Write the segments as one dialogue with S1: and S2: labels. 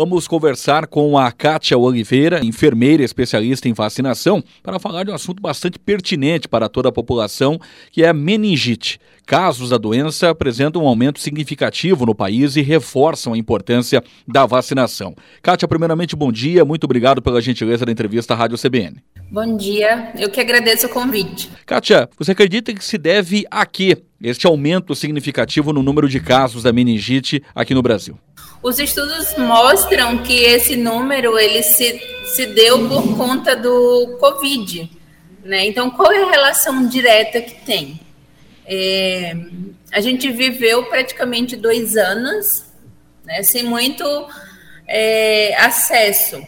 S1: Vamos conversar com a Kátia Oliveira, enfermeira especialista em vacinação, para falar de um assunto bastante pertinente para toda a população, que é a meningite. Casos da doença apresentam um aumento significativo no país e reforçam a importância da vacinação. Kátia, primeiramente, bom dia. Muito obrigado pela gentileza da entrevista à Rádio CBN.
S2: Bom dia, eu que agradeço o convite.
S1: Kátia, você acredita que se deve a quê este aumento significativo no número de casos da meningite aqui no Brasil?
S2: Os estudos mostram que esse número ele se, se deu por conta do Covid. Né? Então, qual é a relação direta que tem? É, a gente viveu praticamente dois anos né, sem muito é, acesso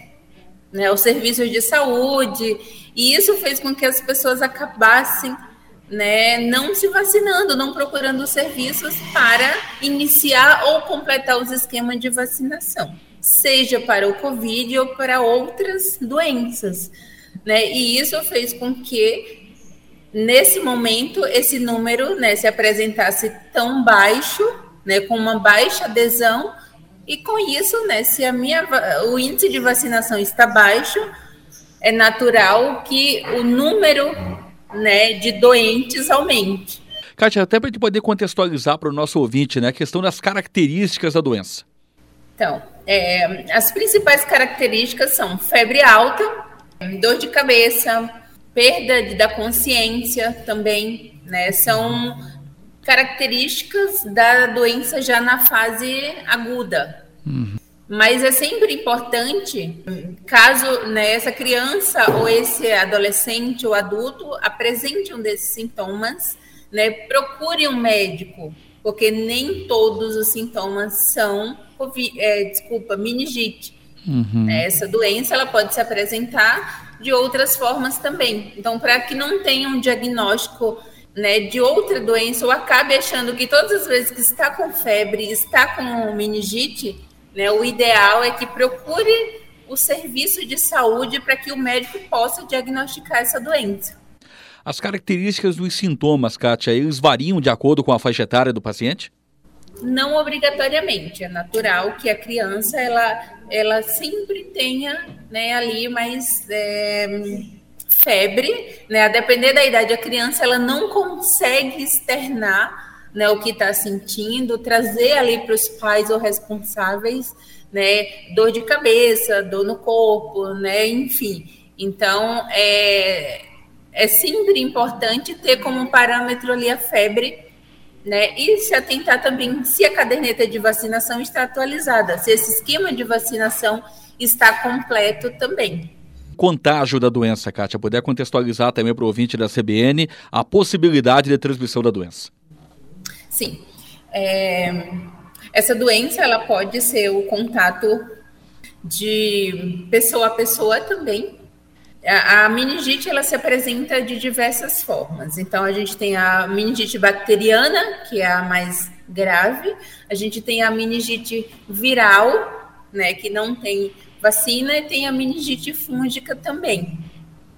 S2: né, aos serviços de saúde, e isso fez com que as pessoas acabassem né, não se vacinando, não procurando serviços para iniciar ou completar os esquemas de vacinação, seja para o Covid ou para outras doenças. Né? E isso fez com que nesse momento, esse número né, se apresentasse tão baixo, né, com uma baixa adesão, e com isso, né, se a minha, o índice de vacinação está baixo, é natural que o número né, de doentes aumente.
S1: Kátia, até para a gente poder contextualizar para o nosso ouvinte né, a questão das características da doença.
S2: Então, é, as principais características são febre alta, dor de cabeça, perda da consciência também, né? São características da doença já na fase aguda. Uhum. Mas é sempre importante, caso né, essa criança ou esse adolescente ou adulto apresente um desses sintomas, né, procure um médico, porque nem todos os sintomas são, é, desculpa, meningite. Uhum. Essa doença ela pode se apresentar de outras formas também. Então, para que não tenha um diagnóstico né, de outra doença ou acabe achando que todas as vezes que está com febre, está com meningite, né, o ideal é que procure o serviço de saúde para que o médico possa diagnosticar essa doença.
S1: As características dos sintomas, Kátia, eles variam de acordo com a faixa etária do paciente?
S2: Não obrigatoriamente, é natural que a criança ela, ela sempre tenha né, ali mais é, febre, né? A depender da idade, a criança ela não consegue externar né, o que está sentindo, trazer ali para os pais ou responsáveis, né, dor de cabeça, dor no corpo, né, enfim. Então, é, é sempre importante ter como parâmetro ali a febre né? E se atentar também se a caderneta de vacinação está atualizada, se esse esquema de vacinação está completo também.
S1: Contágio da doença, Kátia, puder contextualizar também para o ouvinte da CBN a possibilidade de transmissão da doença.
S2: Sim. É, essa doença ela pode ser o contato de pessoa a pessoa também, a, meningite ela se apresenta de diversas formas. Então a gente tem a meningite bacteriana, que é a mais grave. A gente tem a meningite viral, né, que não tem vacina, e tem a meningite fúngica também.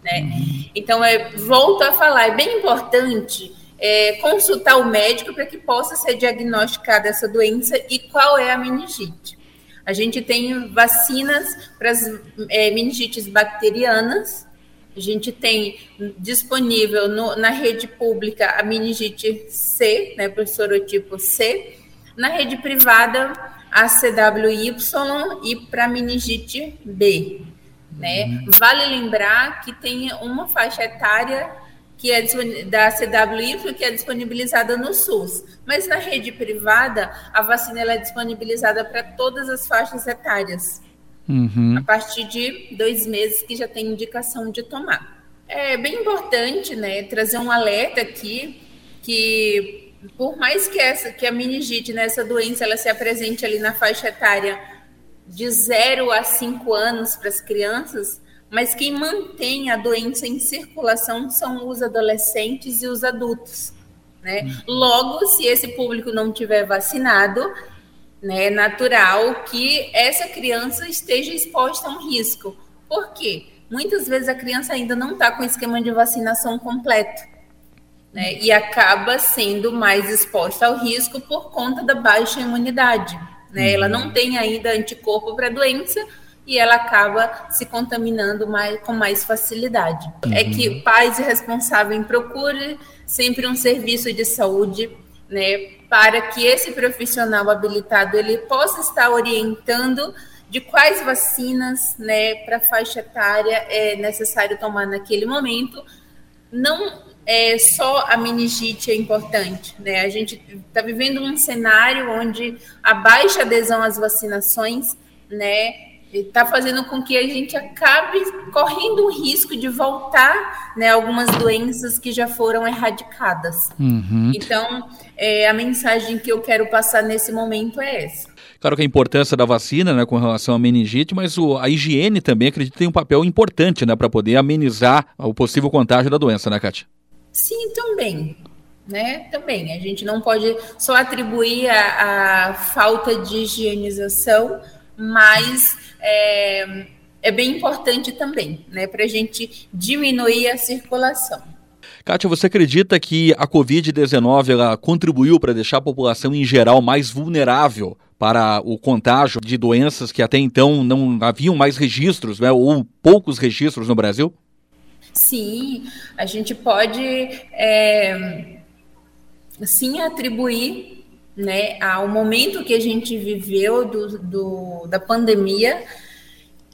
S2: Né? Então, é, volto a falar, é bem importante é, consultar o médico para que possa ser diagnosticada essa doença e qual é a meningite. A gente tem vacinas para as é, meningites bacterianas. A gente tem disponível no, na rede pública a meningite C, né, para o sorotipo C. Na rede privada, a CWY e para a meningite B. Né? Uhum. Vale lembrar que tem uma faixa etária que é da CWI, que é disponibilizada no SUS. Mas na rede privada, a vacina é disponibilizada para todas as faixas etárias. Uhum. A partir de dois meses que já tem indicação de tomar. É bem importante né, trazer um alerta aqui que por mais que essa que a meningite, né, essa doença, ela se apresente ali na faixa etária de 0 a 5 anos para as crianças, mas quem mantém a doença em circulação são os adolescentes e os adultos. Né? Logo, se esse público não tiver vacinado, né, é natural que essa criança esteja exposta a um risco. Por quê? Muitas vezes a criança ainda não está com o esquema de vacinação completo. Né, e acaba sendo mais exposta ao risco por conta da baixa imunidade. né? Ela não tem ainda anticorpo para a doença e ela acaba se contaminando mais, com mais facilidade. É uhum. É que pais e responsáveis procurem sempre um serviço de saúde, né, para que esse profissional habilitado ele possa estar orientando de quais vacinas, né, para faixa etária é necessário tomar naquele momento. Não é só a meningite é importante, né? A gente está vivendo um cenário onde a baixa adesão às vacinações, né, está fazendo com que a gente acabe correndo o risco de voltar né, algumas doenças que já foram erradicadas. Uhum. Então, é, a mensagem que eu quero passar nesse momento é essa.
S1: Claro que a importância da vacina né, com relação à meningite, mas o, a higiene também acredito tem um papel importante né, para poder amenizar o possível contágio da doença, né, Kátia?
S2: Sim, também. Né? Também. A gente não pode só atribuir a, a falta de higienização, mas é, é bem importante também, né, para a gente diminuir a circulação.
S1: Kátia, você acredita que a Covid-19 contribuiu para deixar a população em geral mais vulnerável para o contágio de doenças que até então não haviam mais registros, né, ou poucos registros no Brasil?
S2: Sim, a gente pode é, sim atribuir né, ao momento que a gente viveu do, do, da pandemia,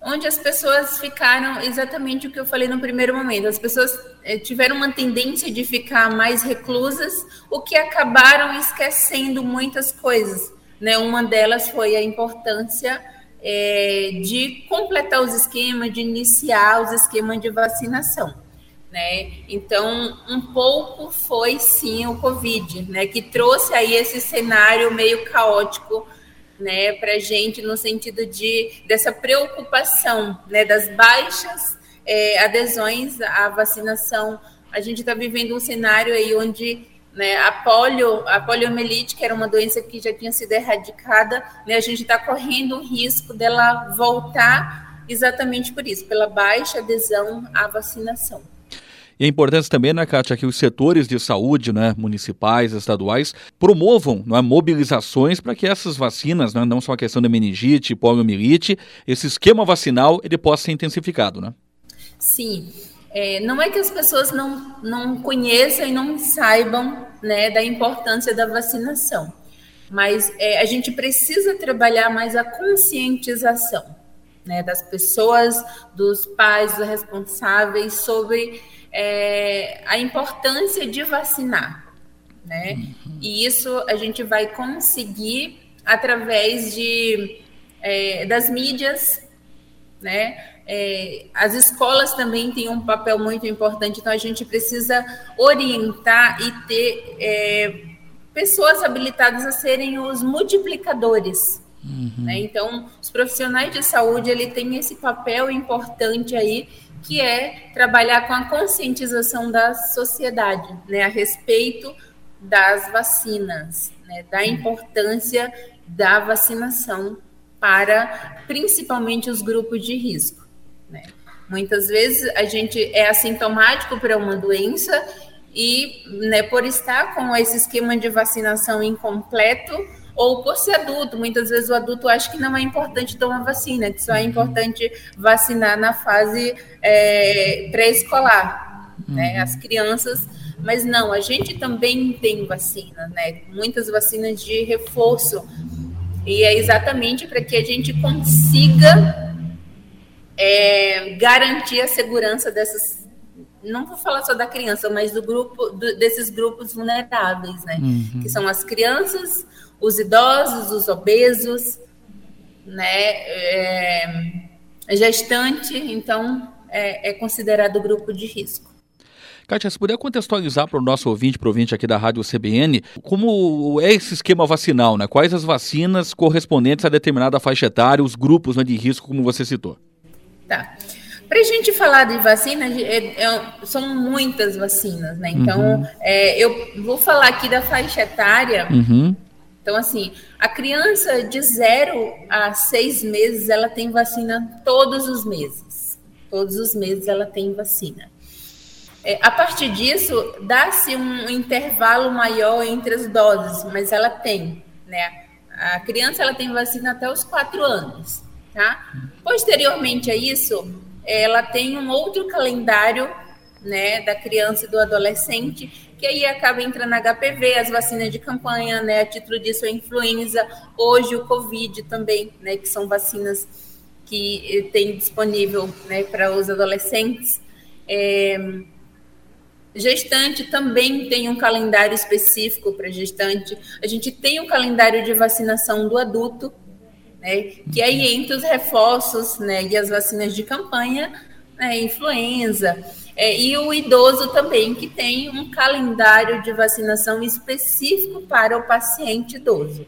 S2: onde as pessoas ficaram exatamente o que eu falei no primeiro momento. As pessoas eh, tiveram uma tendência de ficar mais reclusas, o que acabaram esquecendo muitas coisas. Né? Uma delas foi a importância é, de completar os esquemas, de iniciar os esquemas de vacinação né? Então, um pouco foi sim o Covid, né? Que trouxe aí esse cenário meio caótico, né? Para gente no sentido de dessa preocupação, né? Das baixas é, adesões à vacinação. A gente está vivendo um cenário aí onde né, a polio, a poliomielite, que era uma doença que já tinha sido erradicada, né, a gente está correndo o risco dela voltar exatamente por isso, pela baixa adesão à vacinação.
S1: E a importância também, né, Kátia, que os setores de saúde, né, municipais, estaduais, promovam né, mobilizações para que essas vacinas, né, não só a questão da meningite, poliomielite, esse esquema vacinal ele possa ser intensificado, né?
S2: Sim. É, não é que as pessoas não, não conheçam e não saibam né, da importância da vacinação, mas é, a gente precisa trabalhar mais a conscientização né, das pessoas, dos pais, dos responsáveis sobre é, a importância de vacinar, né? Uhum. E isso a gente vai conseguir através de é, das mídias, né? É, as escolas também têm um papel muito importante, então a gente precisa orientar e ter é, pessoas habilitadas a serem os multiplicadores. Uhum. Né? Então, os profissionais de saúde ele tem esse papel importante aí que é trabalhar com a conscientização da sociedade né, a respeito das vacinas, né, da importância da vacinação para principalmente os grupos de risco. Né. Muitas vezes a gente é assintomático para uma doença e, né, por estar com esse esquema de vacinação incompleto, ou por ser adulto. Muitas vezes o adulto acha que não é importante tomar vacina, que só é uhum. importante vacinar na fase é, pré-escolar, né? uhum. né? As crianças. Mas não, a gente também tem vacina, né? Muitas vacinas de reforço. E é exatamente para que a gente consiga é, garantir a segurança dessas não vou falar só da criança, mas do grupo do, desses grupos vulneráveis, né? Uhum. Que são as crianças, os idosos, os obesos, né, é, gestante, então é, é considerado grupo de risco.
S1: Kátia, se puder contextualizar para o nosso ouvinte, para o ouvinte aqui da Rádio CBN, como é esse esquema vacinal, né? Quais as vacinas correspondentes a determinada faixa etária, os grupos né, de risco, como você citou?
S2: Tá. Para a gente falar de vacina, é, é, são muitas vacinas, né? Então, uhum. é, eu vou falar aqui da faixa etária, uhum. Então, assim, a criança de zero a seis meses, ela tem vacina todos os meses. Todos os meses ela tem vacina. É, a partir disso, dá-se um intervalo maior entre as doses, mas ela tem, né? a criança ela tem vacina até os quatro anos, tá? Posteriormente a isso, ela tem um outro calendário, né, da criança e do adolescente, que aí acaba entrando HPV, as vacinas de campanha, né, a título disso a influenza, hoje o Covid também, né, que são vacinas que tem disponível, né, para os adolescentes. É, Gestante também tem um calendário específico para gestante. A gente tem um calendário de vacinação do adulto, né, que aí entre os reforços né, e as vacinas de campanha, né, influenza. É, e o idoso também, que tem um calendário de vacinação específico para o paciente idoso.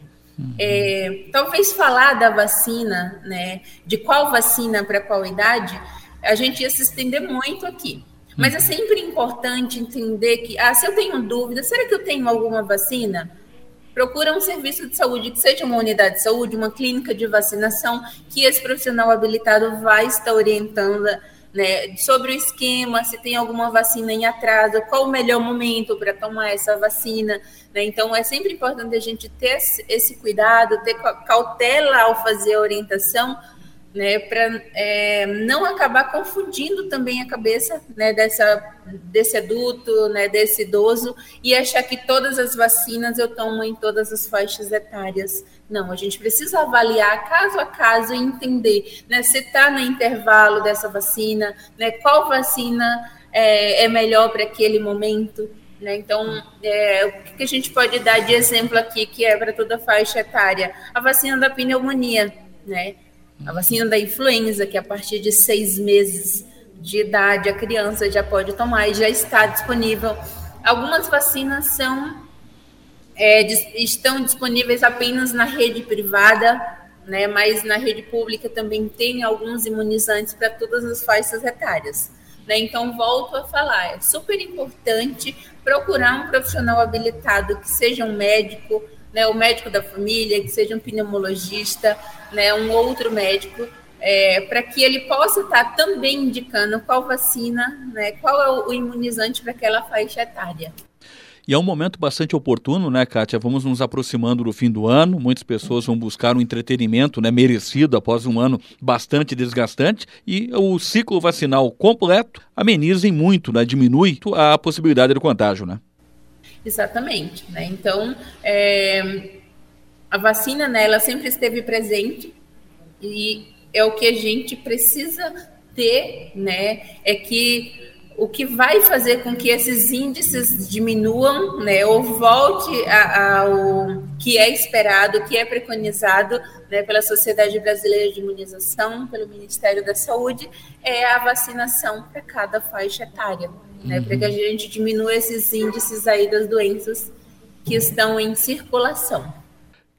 S2: É, talvez falar da vacina, né, de qual vacina para qual idade, a gente ia se estender muito aqui. Mas é sempre importante entender que, ah, se eu tenho dúvida, será que eu tenho alguma vacina? Procura um serviço de saúde, que seja uma unidade de saúde, uma clínica de vacinação, que esse profissional habilitado vai estar orientando né, sobre o esquema, se tem alguma vacina em atraso, qual o melhor momento para tomar essa vacina. Né? Então, é sempre importante a gente ter esse cuidado, ter cautela ao fazer a orientação, né, para é, não acabar confundindo também a cabeça né, dessa, desse adulto, né, desse idoso, e achar que todas as vacinas eu tomo em todas as faixas etárias. Não, a gente precisa avaliar caso a caso e entender né, se está no intervalo dessa vacina, né, qual vacina é, é melhor para aquele momento. Né? Então, é, o que a gente pode dar de exemplo aqui, que é para toda a faixa etária? A vacina da pneumonia, né? A vacina da influenza, que a partir de seis meses de idade a criança já pode tomar e já está disponível. Algumas vacinas são é, estão disponíveis apenas na rede privada, né, mas na rede pública também tem alguns imunizantes para todas as faixas etárias. Né? Então, volto a falar, é super importante procurar um profissional habilitado, que seja um médico, né, o médico da família, que seja um pneumologista, né, um outro médico, é, para que ele possa estar também indicando qual vacina, né, qual é o imunizante para aquela faixa etária.
S1: E é um momento bastante oportuno, né, Kátia? Vamos nos aproximando do fim do ano, muitas pessoas vão buscar um entretenimento né, merecido após um ano bastante desgastante e o ciclo vacinal completo ameniza em muito, né, diminui a possibilidade do contágio, né?
S2: Exatamente. Né? Então, é, a vacina, né, ela sempre esteve presente e é o que a gente precisa ter, né? É que o que vai fazer com que esses índices diminuam, né, ou volte ao que é esperado, que é preconizado né, pela Sociedade Brasileira de Imunização, pelo Ministério da Saúde, é a vacinação para cada faixa etária né, para que a gente diminua esses índices aí das doenças que estão em circulação.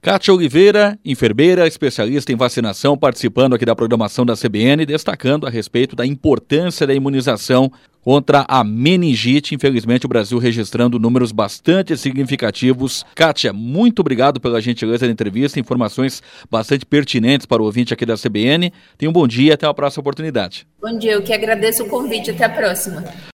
S1: Kátia Oliveira, enfermeira, especialista em vacinação, participando aqui da programação da CBN, destacando a respeito da importância da imunização contra a meningite. Infelizmente, o Brasil registrando números bastante significativos. Kátia, muito obrigado pela gentileza da entrevista, informações bastante pertinentes para o ouvinte aqui da CBN. Tenha um bom dia, até a próxima oportunidade.
S2: Bom dia, eu que agradeço o convite, até a próxima.